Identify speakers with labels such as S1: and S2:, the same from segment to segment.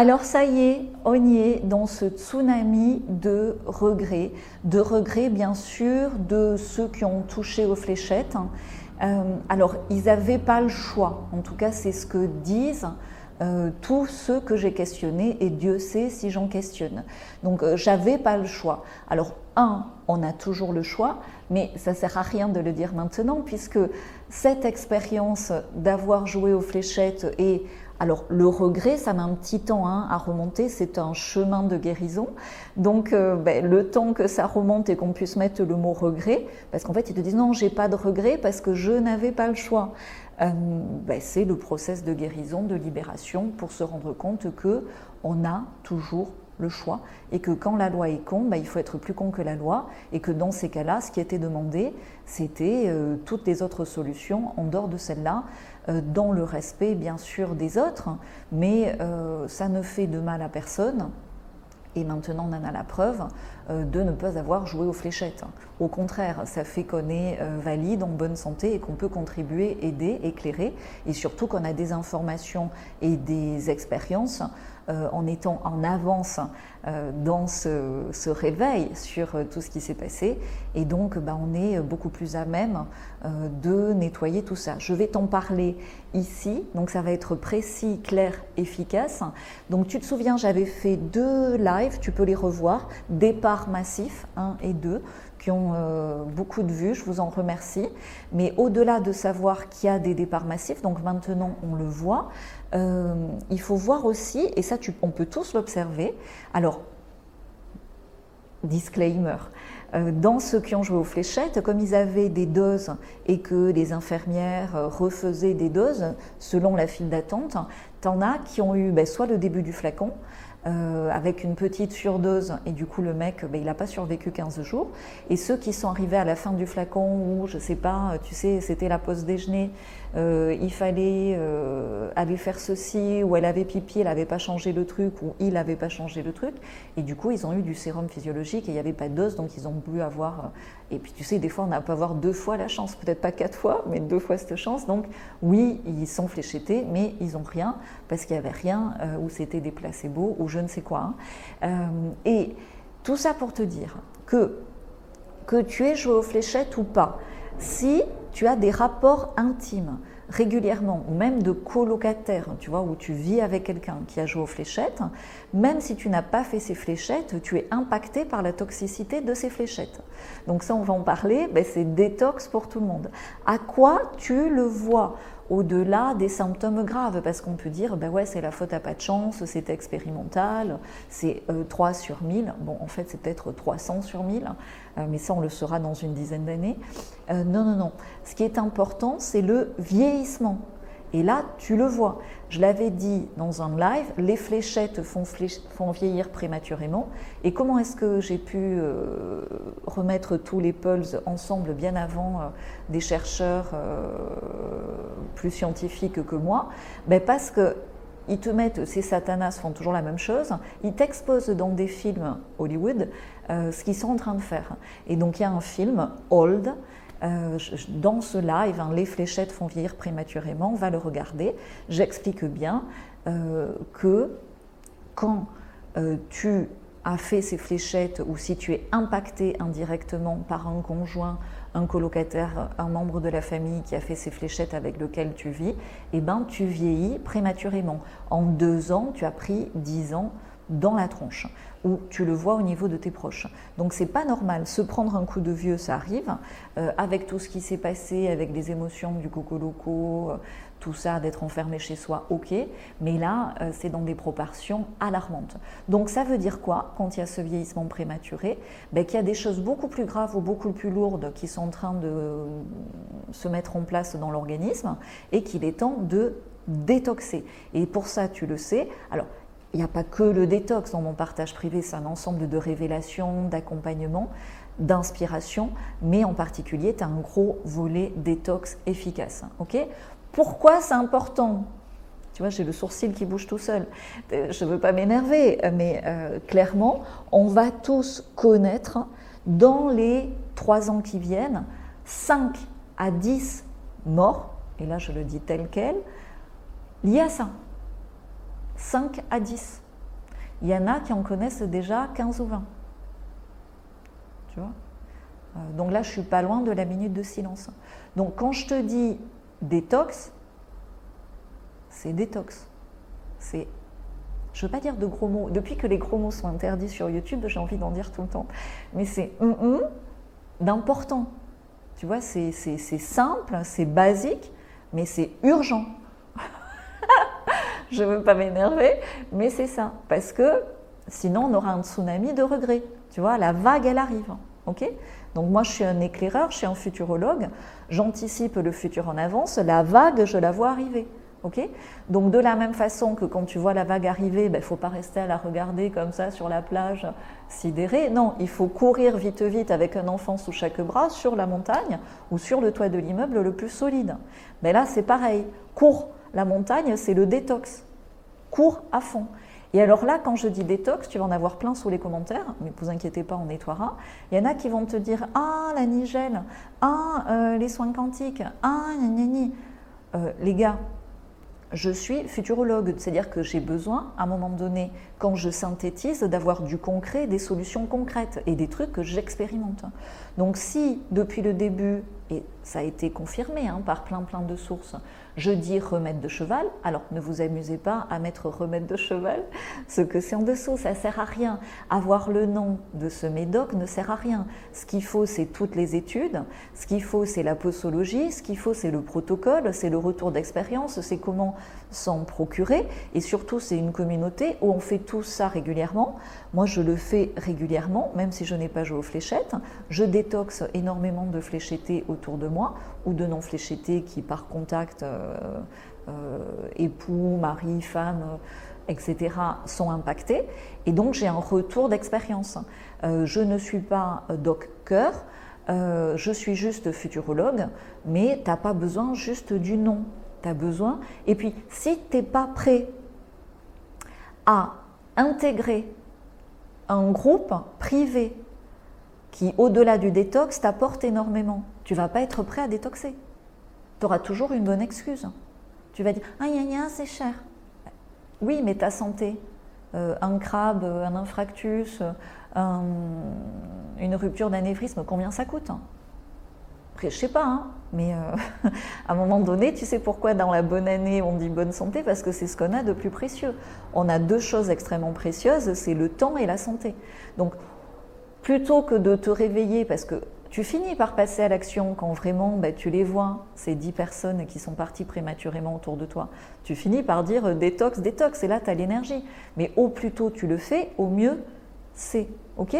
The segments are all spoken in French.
S1: Alors ça y est, on y est dans ce tsunami de regrets, de regrets bien sûr de ceux qui ont touché aux fléchettes. Euh, alors ils n'avaient pas le choix, en tout cas c'est ce que disent euh, tous ceux que j'ai questionnés et Dieu sait si j'en questionne. Donc euh, j'avais pas le choix. Alors on a toujours le choix, mais ça sert à rien de le dire maintenant puisque cette expérience d'avoir joué aux fléchettes et alors le regret, ça met un petit temps hein, à remonter, c'est un chemin de guérison. Donc euh, ben, le temps que ça remonte et qu'on puisse mettre le mot regret, parce qu'en fait ils te disent non, j'ai pas de regret parce que je n'avais pas le choix. Euh, ben, c'est le process de guérison, de libération, pour se rendre compte que on a toujours le choix et que quand la loi est con, ben, il faut être plus con que la loi et que dans ces cas-là, ce qui était demandé, c'était euh, toutes les autres solutions en dehors de celle-là, euh, dans le respect bien sûr des autres, mais ça ne fait de mal à personne et maintenant, on en a la preuve euh, de ne pas avoir joué aux fléchettes. Au contraire, ça fait qu'on est euh, valide, en bonne santé et qu'on peut contribuer, aider, éclairer, et surtout qu'on a des informations et des expériences euh, en étant en avance euh, dans ce, réveil sur euh, tout ce qui s'est passé. Et donc, bah, on est beaucoup plus à même de nettoyer tout ça. Je vais t'en parler ici, donc ça va être précis, clair, efficace. Donc, tu te souviens, j'avais fait deux lives, tu peux les revoir, départ massif 1 et 2 qui ont beaucoup de vues, je vous en remercie. Mais au-delà de savoir qu'il y a des départs massifs, donc maintenant on le voit, euh, il faut voir aussi, et ça on peut tous l'observer, alors, disclaimer, euh, dans ceux qui ont joué aux fléchettes, comme ils avaient des doses et que les infirmières euh, refaisaient des doses selon la file d'attente, t'en as qui ont eu ben, soit le début du flacon, euh, avec une petite surdose. Et du coup le mec ben, il n'a pas survécu 15 jours. Et ceux qui sont arrivés à la fin du flacon où je sais pas tu sais c'était la pause déjeuner euh, il fallait euh, aller faire ceci ou elle avait pipi elle n'avait pas changé le truc ou il n'avait pas changé le truc. Et du coup ils ont eu du sérum physiologique et il n'y avait pas de dose donc ils ont pu avoir et puis tu sais des fois on n'a pas avoir deux fois la chance peut-être pas quatre fois mais deux fois cette chance. Donc oui ils sont fléchettés mais ils ont rien parce qu'il n'y avait rien où c'était des placebos ou je ne sais quoi. Hein. Euh, et tout ça pour te dire que, que tu aies joué aux fléchettes ou pas, si tu as des rapports intimes régulièrement, ou même de colocataire, tu vois, où tu vis avec quelqu'un qui a joué aux fléchettes, même si tu n'as pas fait ces fléchettes, tu es impacté par la toxicité de ces fléchettes. Donc ça, on va en parler, ben, c'est détox pour tout le monde. À quoi tu le vois? Au-delà des symptômes graves, parce qu'on peut dire, ben ouais, c'est la faute à pas de chance, c'est expérimental, c'est 3 euh, sur 1000. Bon, en fait, c'est peut-être 300 sur 1000, euh, mais ça, on le saura dans une dizaine d'années. Euh, non, non, non. Ce qui est important, c'est le vieillissement. Et là, tu le vois. Je l'avais dit dans un live, les fléchettes font, vieillir prématurément. Et comment est-ce que j'ai pu euh, remettre tous les pulses ensemble bien avant euh, des chercheurs euh, plus scientifiques que moi? Ben Parce que ils te mettent, ces satanas font toujours la même chose, ils t'exposent dans des films Hollywood ce qu'ils sont en train de faire. Et donc il y a un film, Old, euh, dans ce live, hein, les fléchettes font vieillir prématurément, on va le regarder. J'explique bien euh, que quand euh, tu as fait ces fléchettes ou si tu es impacté indirectement par un conjoint, un colocataire, un membre de la famille qui a fait ces fléchettes avec lequel tu vis, eh ben, tu vieillis prématurément. En deux ans, tu as pris dix ans dans la tronche, ou tu le vois au niveau de tes proches. Donc c'est pas normal. Se prendre un coup de vieux, ça arrive, euh, avec tout ce qui s'est passé, avec les émotions du coco loco, euh, tout ça, d'être enfermé chez soi, ok, mais là, euh, c'est dans des proportions alarmantes. Donc ça veut dire quoi quand il y a ce vieillissement prématuré? Ben, Qu'il y a des choses beaucoup plus graves ou beaucoup plus lourdes qui sont en train de se mettre en place dans l'organisme et qu'il est temps de détoxer. Et pour ça, tu le sais. Alors, il n'y a pas que le détox dans mon partage privé, c'est un ensemble de révélations, d'accompagnement, d'inspiration, mais en particulier, tu as un gros volet détox efficace. Pourquoi c'est important? Tu vois, j'ai le sourcil qui bouge tout seul. Euh, je ne veux pas m'énerver, mais euh, clairement, on va tous connaître dans les trois ans qui viennent 5 à 10 morts, et là je le dis tel quel, liés à ça. 5 à 10. il y en a qui en connaissent déjà 15 ou 20. Tu vois? Euh, Donc là, je suis pas loin de la minute de silence. Donc quand je te dis détox, c'est détox. C'est je veux pas dire de gros mots. Depuis que les gros mots sont interdits sur YouTube, j'ai envie d'en dire tout le temps. Mais c'est d'important. Tu vois, c'est simple, c'est basique, mais c'est urgent. Je ne veux pas m'énerver, mais c'est ça. Parce que sinon, on aura un tsunami de regrets. Tu vois, la vague, elle arrive. OK? Donc moi, je suis un éclaireur, je suis un futurologue. J'anticipe le futur en avance. La vague, je la vois arriver. Donc de la même façon que quand tu vois la vague arriver, il ben, ne faut pas rester à la regarder comme ça sur la plage sidérée. Non, il faut courir vite vite avec un enfant sous chaque bras sur la montagne ou sur le toit de l'immeuble le plus solide. Mais là, c'est pareil. Cours. La montagne, c'est le détox. Cours à fond. Et alors là, quand je dis détox, tu vas en avoir plein sous les commentaires, mais vous inquiétez pas, on nettoiera. Il y en a qui vont te dire Ah, la nigelle, ah, euh, les soins quantiques, ah, gna, euh, les gars, je suis futurologue, c'est-à-dire que j'ai besoin, à un moment donné, quand je synthétise, d'avoir du concret, des solutions concrètes et des trucs que j'expérimente. Donc si, depuis le début, et ça a été confirmé hein, par plein plein de sources, je dis remède de cheval. Alors ne vous amusez pas à mettre remède de cheval, ce que c'est en dessous, ça sert à rien. Avoir le nom de ce médoc ne sert à rien. Ce qu'il faut, c'est toutes les études, ce qu'il faut, c'est la posologie, ce qu'il faut, c'est le protocole, c'est le retour d'expérience, c'est comment s'en procurer, et surtout, c'est une communauté où on fait tout ça régulièrement. Moi, je le fais régulièrement, même si je n'ai pas joué aux fléchettes. Je détoxe énormément de fléchettés autour de moi ou de non fléchettés qui, par contact, euh, époux, mari, femme, etc., sont impactés. Et donc, j'ai un retour d'expérience. Euh, je ne suis pas doc cœur. je suis juste futurologue, mais tu n'as pas besoin juste du nom. Tu as besoin. Et puis, si tu n'es pas prêt à intégrer un groupe privé qui, au-delà du détox, t'apporte énormément. Tu vas pas être prêt à détoxer. Tu auras toujours une bonne excuse. Tu vas dire Ah, gna, c'est cher. Oui, mais ta santé, euh, un crabe, un infractus, une rupture d'anévrisme, combien ça coûte après, je sais pas, hein, mais euh, à un moment donné, tu sais pourquoi dans la bonne année on dit bonne santé? Parce que c'est ce qu'on a de plus précieux. On a deux choses extrêmement précieuses, c'est le temps et la santé. Donc, plutôt que de te réveiller, parce que tu finis par passer à l'action quand vraiment ben, tu les vois, ces dix personnes qui sont parties prématurément autour de toi, tu finis par dire euh, détox, détox, et là tu as l'énergie. Mais au plus tôt tu le fais, au mieux c'est. ok?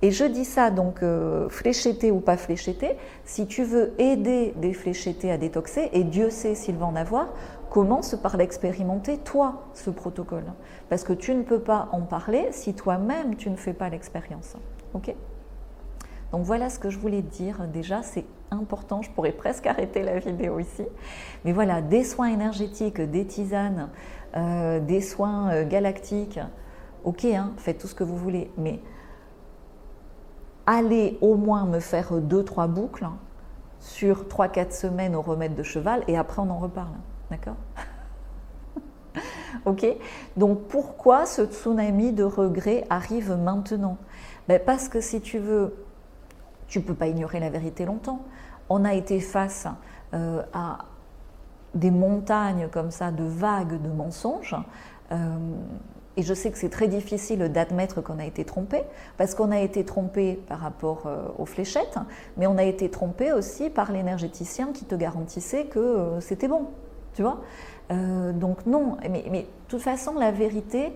S1: Et je dis ça donc euh, ou pas fléchetté, si tu veux aider des fléchettés à détoxer, et Dieu sait s'il va en avoir, commence par l'expérimenter toi, ce protocole. Parce que tu ne peux pas en parler si toi-même tu ne fais pas l'expérience. Ok? Donc voilà ce que je voulais dire. Déjà, c'est important. Je pourrais presque arrêter la vidéo ici. Mais voilà, des soins énergétiques, des tisanes, euh, des soins euh, galactiques. Ok, hein, faites tout ce que vous voulez. Mais allez au moins me faire deux, trois boucles sur trois, quatre semaines au remède de cheval et après on en reparle. D'accord? Ok? Donc pourquoi ce tsunami de regret arrive maintenant? Ben Parce que si tu veux, tu ne peux pas ignorer la vérité longtemps. On a été face euh, à des montagnes comme ça de vagues de mensonges. Euh, et je sais que c'est très difficile d'admettre qu'on a été trompé, parce qu'on a été trompé par rapport euh, aux fléchettes, mais on a été trompé aussi par l'énergéticien qui te garantissait que c'était bon. Tu vois Donc non, mais, mais, de toute façon, la vérité,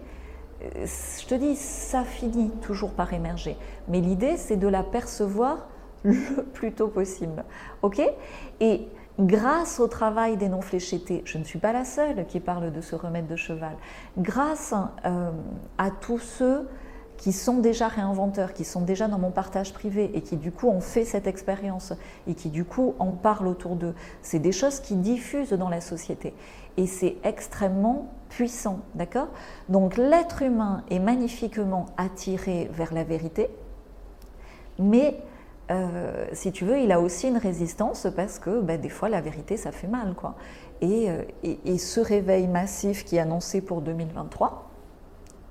S1: je te dis, ça finit toujours par émerger. Mais l'idée, c'est de la percevoir le plus tôt possible. OK? Et grâce au travail des non-fléchettés, je ne suis pas la seule qui parle de ce remède de cheval, grâce euh, à tous ceux qui sont déjà réinventeurs, qui sont déjà dans mon partage privé et qui du coup ont fait cette expérience et qui du coup en parlent autour d'eux, c'est des choses qui diffusent dans la société et c'est extrêmement puissant, d'accord? Donc l'être humain est magnifiquement attiré vers la vérité, mais euh, si tu veux, il a aussi une résistance parce que ben, des fois la vérité ça fait mal. Quoi. Euh, et, ce réveil massif qui est annoncé pour 2023,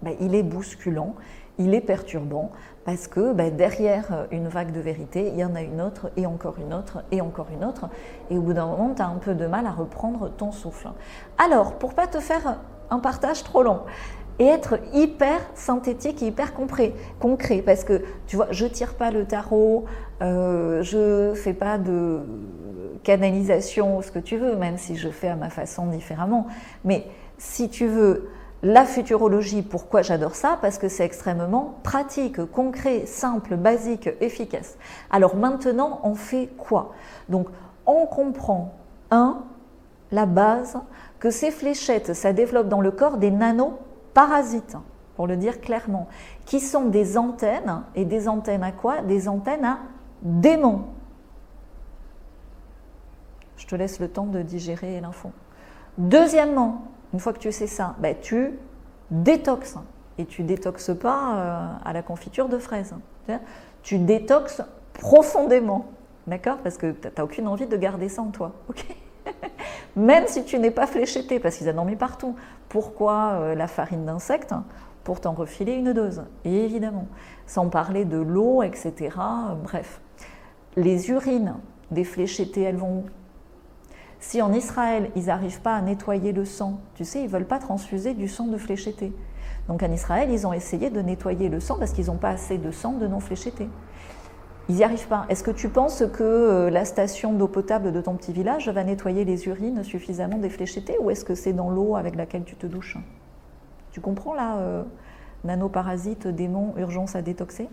S1: ben, il est bousculant, il est perturbant, parce que ben, derrière une vague de vérité, il y en a une autre, et encore une autre, et encore une autre, et au bout d'un moment, tu as un peu de mal à reprendre ton souffle. Alors, pour pas te faire un partage trop long, et être hyper synthétique hyper concret, parce que tu vois, je tire pas le tarot, euh, je fais pas de canalisation ce que tu veux, même si je fais à ma façon différemment. Mais si tu veux la futurologie, pourquoi j'adore ça? Parce que c'est extrêmement pratique, concret, simple, basique, efficace. Alors maintenant, on fait quoi? Donc, on comprend, un, la base, que ces fléchettes, ça développe dans le corps des nanoparasites, pour le dire clairement, qui sont des antennes, et des antennes à quoi? Des antennes à démons. Je te laisse le temps de digérer l'info. Deuxièmement, une fois que tu sais ça, ben, tu détoxes. Et tu détoxes pas euh, à la confiture de fraises. Tu détoxes profondément. D'accord? Parce que tu n'as aucune envie de garder ça en toi. Même si tu n'es pas fléchetté, parce qu'ils en ont mis partout. Pourquoi euh, la farine d'insectes Pour t'en refiler une dose, et évidemment. Sans parler de l'eau, etc. Bref. Les urines des fléchettés, elles vont si en Israël, ils n'arrivent pas à nettoyer le sang, tu sais, ils veulent pas transfuser du sang de fléchetté. Donc en Israël, ils ont essayé de nettoyer le sang parce qu'ils n'ont pas assez de sang de non fléchetté. Ils n'y arrivent pas. Est-ce que tu penses que euh, la station d'eau potable de ton petit village va nettoyer les urines suffisamment des fléchettés ou est-ce que c'est dans l'eau avec laquelle tu te douches? Tu comprends là euh, Nanoparasites, démons, urgence à détoxer?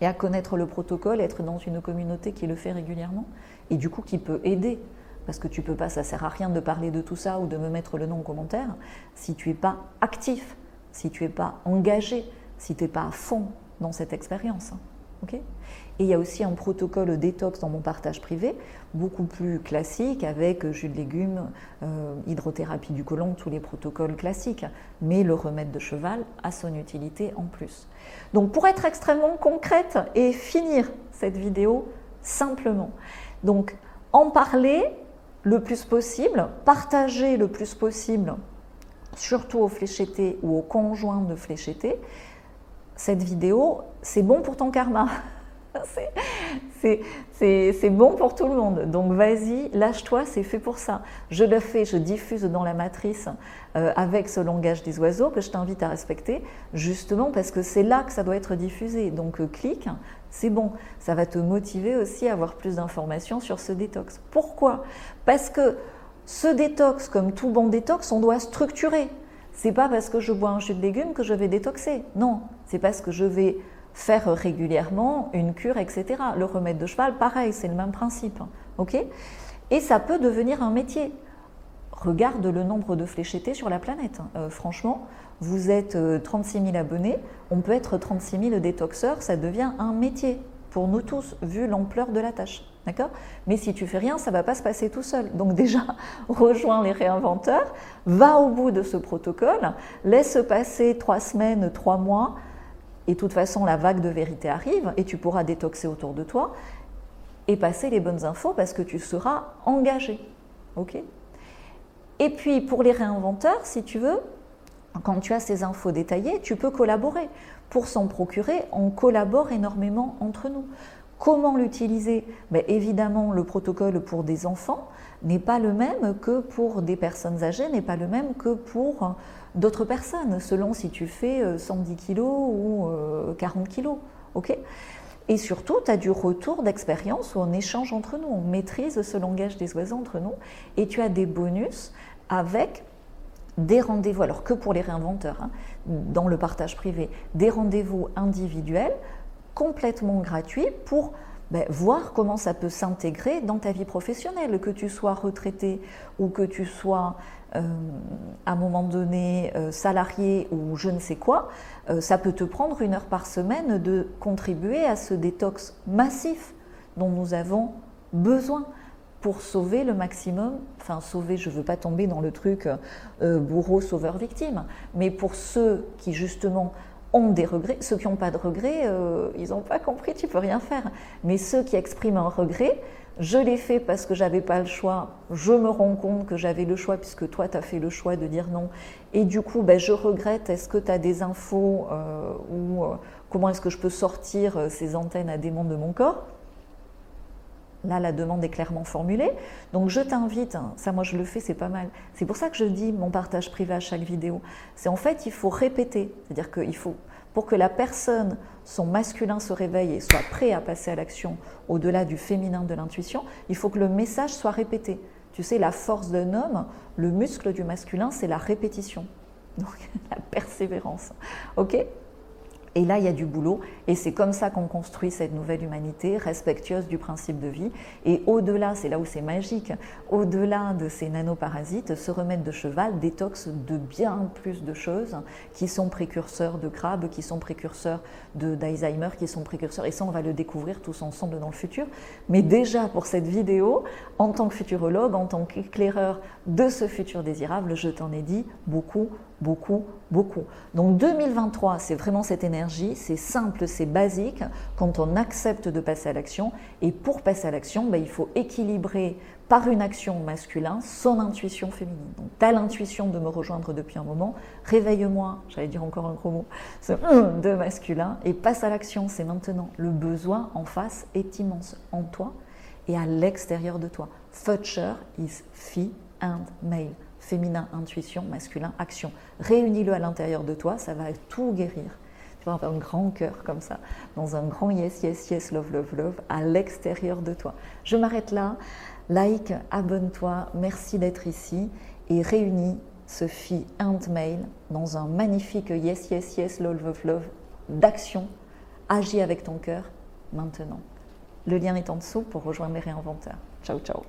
S1: Et à connaître le protocole, être dans une communauté qui le fait régulièrement? Et du coup qui peut aider parce que tu peux pas, ça sert à rien de parler de tout ça ou de me mettre le nom en commentaire si tu es pas actif, si tu es pas engagé, si tu n'es pas à fond dans cette expérience. ok? Et il y a aussi un protocole détox dans mon partage privé, beaucoup plus classique, avec jus de légumes, euh, hydrothérapie du côlon, tous les protocoles classiques. Mais le remède de cheval a son utilité en plus. Donc pour être extrêmement concrète et finir cette vidéo simplement, donc en parler, le plus possible, partager le plus possible, surtout aux fléchettés ou aux conjoints de fléchettés, cette vidéo, c'est bon pour ton karma. c'est bon pour tout le monde. Donc vas-y, lâche-toi, c'est fait pour ça. Je le fais, je diffuse dans la matrice euh, avec ce langage des oiseaux que je t'invite à respecter, justement parce que c'est là que ça doit être diffusé. Donc euh, clique, c'est bon. Ça va te motiver aussi à avoir plus d'informations sur ce détox. Pourquoi? Parce que ce détox, comme tout bon détox, on doit structurer. C'est pas parce que je bois un jus de légumes que je vais détoxer. Non, c'est parce que je vais faire régulièrement une cure, etc. Le remède de cheval, pareil, c'est le même principe. ok? Et ça peut devenir un métier. Regarde le nombre de fléchettés sur la planète. Euh, franchement, vous êtes 36 euh, 000 abonnés, on peut être 36 000 détoxeurs, ça devient un métier pour nous tous, vu l'ampleur de la tâche. D'accord? Mais si tu fais rien, ça va pas se passer tout seul. Donc déjà, rejoins les réinventeurs, va au bout de ce protocole, laisse passer trois semaines, trois mois, et toute façon, la vague de vérité arrive et tu pourras détoxer autour de toi et passer les bonnes infos parce que tu seras engagé. OK? Et puis, pour les réinventeurs, si tu veux, quand tu as ces infos détaillées, tu peux collaborer. Pour s'en procurer, on collabore énormément entre nous. Comment l'utiliser? Ben, Évidemment, le protocole pour des enfants n'est pas le même que pour des personnes âgées, n'est pas le même que pour d'autres personnes, selon si tu fais 110 euh, kg ou 40 euh, ok? Et surtout, tu as du retour d'expérience où on échange entre nous, on maîtrise ce langage des oiseaux entre nous, et tu as des bonus avec des rendez-vous, alors que pour les réinventeurs, hein, dans le partage privé, des rendez-vous individuels complètement gratuits pour ben, voir comment ça peut s'intégrer dans ta vie professionnelle, que tu sois retraité ou que tu sois euh, à un moment donné euh, salarié ou je ne sais quoi, euh, ça peut te prendre une heure par semaine de contribuer à ce détox massif dont nous avons besoin pour sauver le maximum, enfin sauver, je ne veux pas tomber dans le truc bourreau, sauveur, victime, mais pour ceux qui justement ont des regrets, ceux qui n'ont pas de regrets, ils n'ont pas compris, tu peux rien faire, mais ceux qui expriment un regret, je l'ai fait parce que j'avais pas le choix, je me rends compte que j'avais le choix puisque toi tu as fait le choix de dire non, et du coup ben, je regrette, est-ce que tu as des infos euh, ou euh, comment est-ce que je peux sortir euh, ces antennes à démons de mon corps? Là, la demande est clairement formulée. Donc, je t'invite, hein, ça, moi, je le fais, c'est pas mal. C'est pour ça que je dis mon partage privé à chaque vidéo. C'est en fait, il faut répéter. C'est-à-dire qu'il faut, pour que la personne, son masculin se réveille et soit prêt à passer à l'action au-delà du féminin de l'intuition, il faut que le message soit répété. Tu sais, la force d'un homme, le muscle du masculin, c'est la répétition. Donc, la persévérance. OK? Et là, il y a du boulot. Et c'est comme ça qu'on construit cette nouvelle humanité, respectueuse du principe de vie. Et au-delà, c'est là où c'est magique, au-delà de ces nanoparasites, se remettre de cheval détox de bien plus de choses qui sont précurseurs de crabes, qui sont précurseurs d'Alzheimer, qui sont précurseurs. Et ça, on va le découvrir tous ensemble dans le futur. Mais déjà, pour cette vidéo, en tant que futurologue, en tant qu'éclaireur de ce futur désirable, je t'en ai dit beaucoup, beaucoup, beaucoup. Donc 2023, c'est vraiment cette énergie, c'est simple, c'est basique, quand on accepte de passer à l'action. Et pour passer à l'action, ben, il faut équilibrer par une action masculine son intuition féminine. Donc tu as l'intuition de me rejoindre depuis un moment, réveille-moi, j'allais dire encore un gros mot, ce de masculin, et passe à l'action, c'est maintenant. Le besoin en face est immense en toi et à l'extérieur de toi. Future is fee and male féminin, intuition, masculin, action. Réunis-le à l'intérieur de toi, ça va tout guérir. Tu vas avoir un grand cœur comme ça, dans un grand yes, yes, yes, love, love, love, à l'extérieur de toi. Je m'arrête là. Like, abonne-toi, merci d'être ici et réunis ce fille and mail dans un magnifique yes, yes, yes, love, love, love d'action. Agis avec ton cœur maintenant. Le lien est en dessous pour rejoindre les réinventeurs. Ciao, ciao.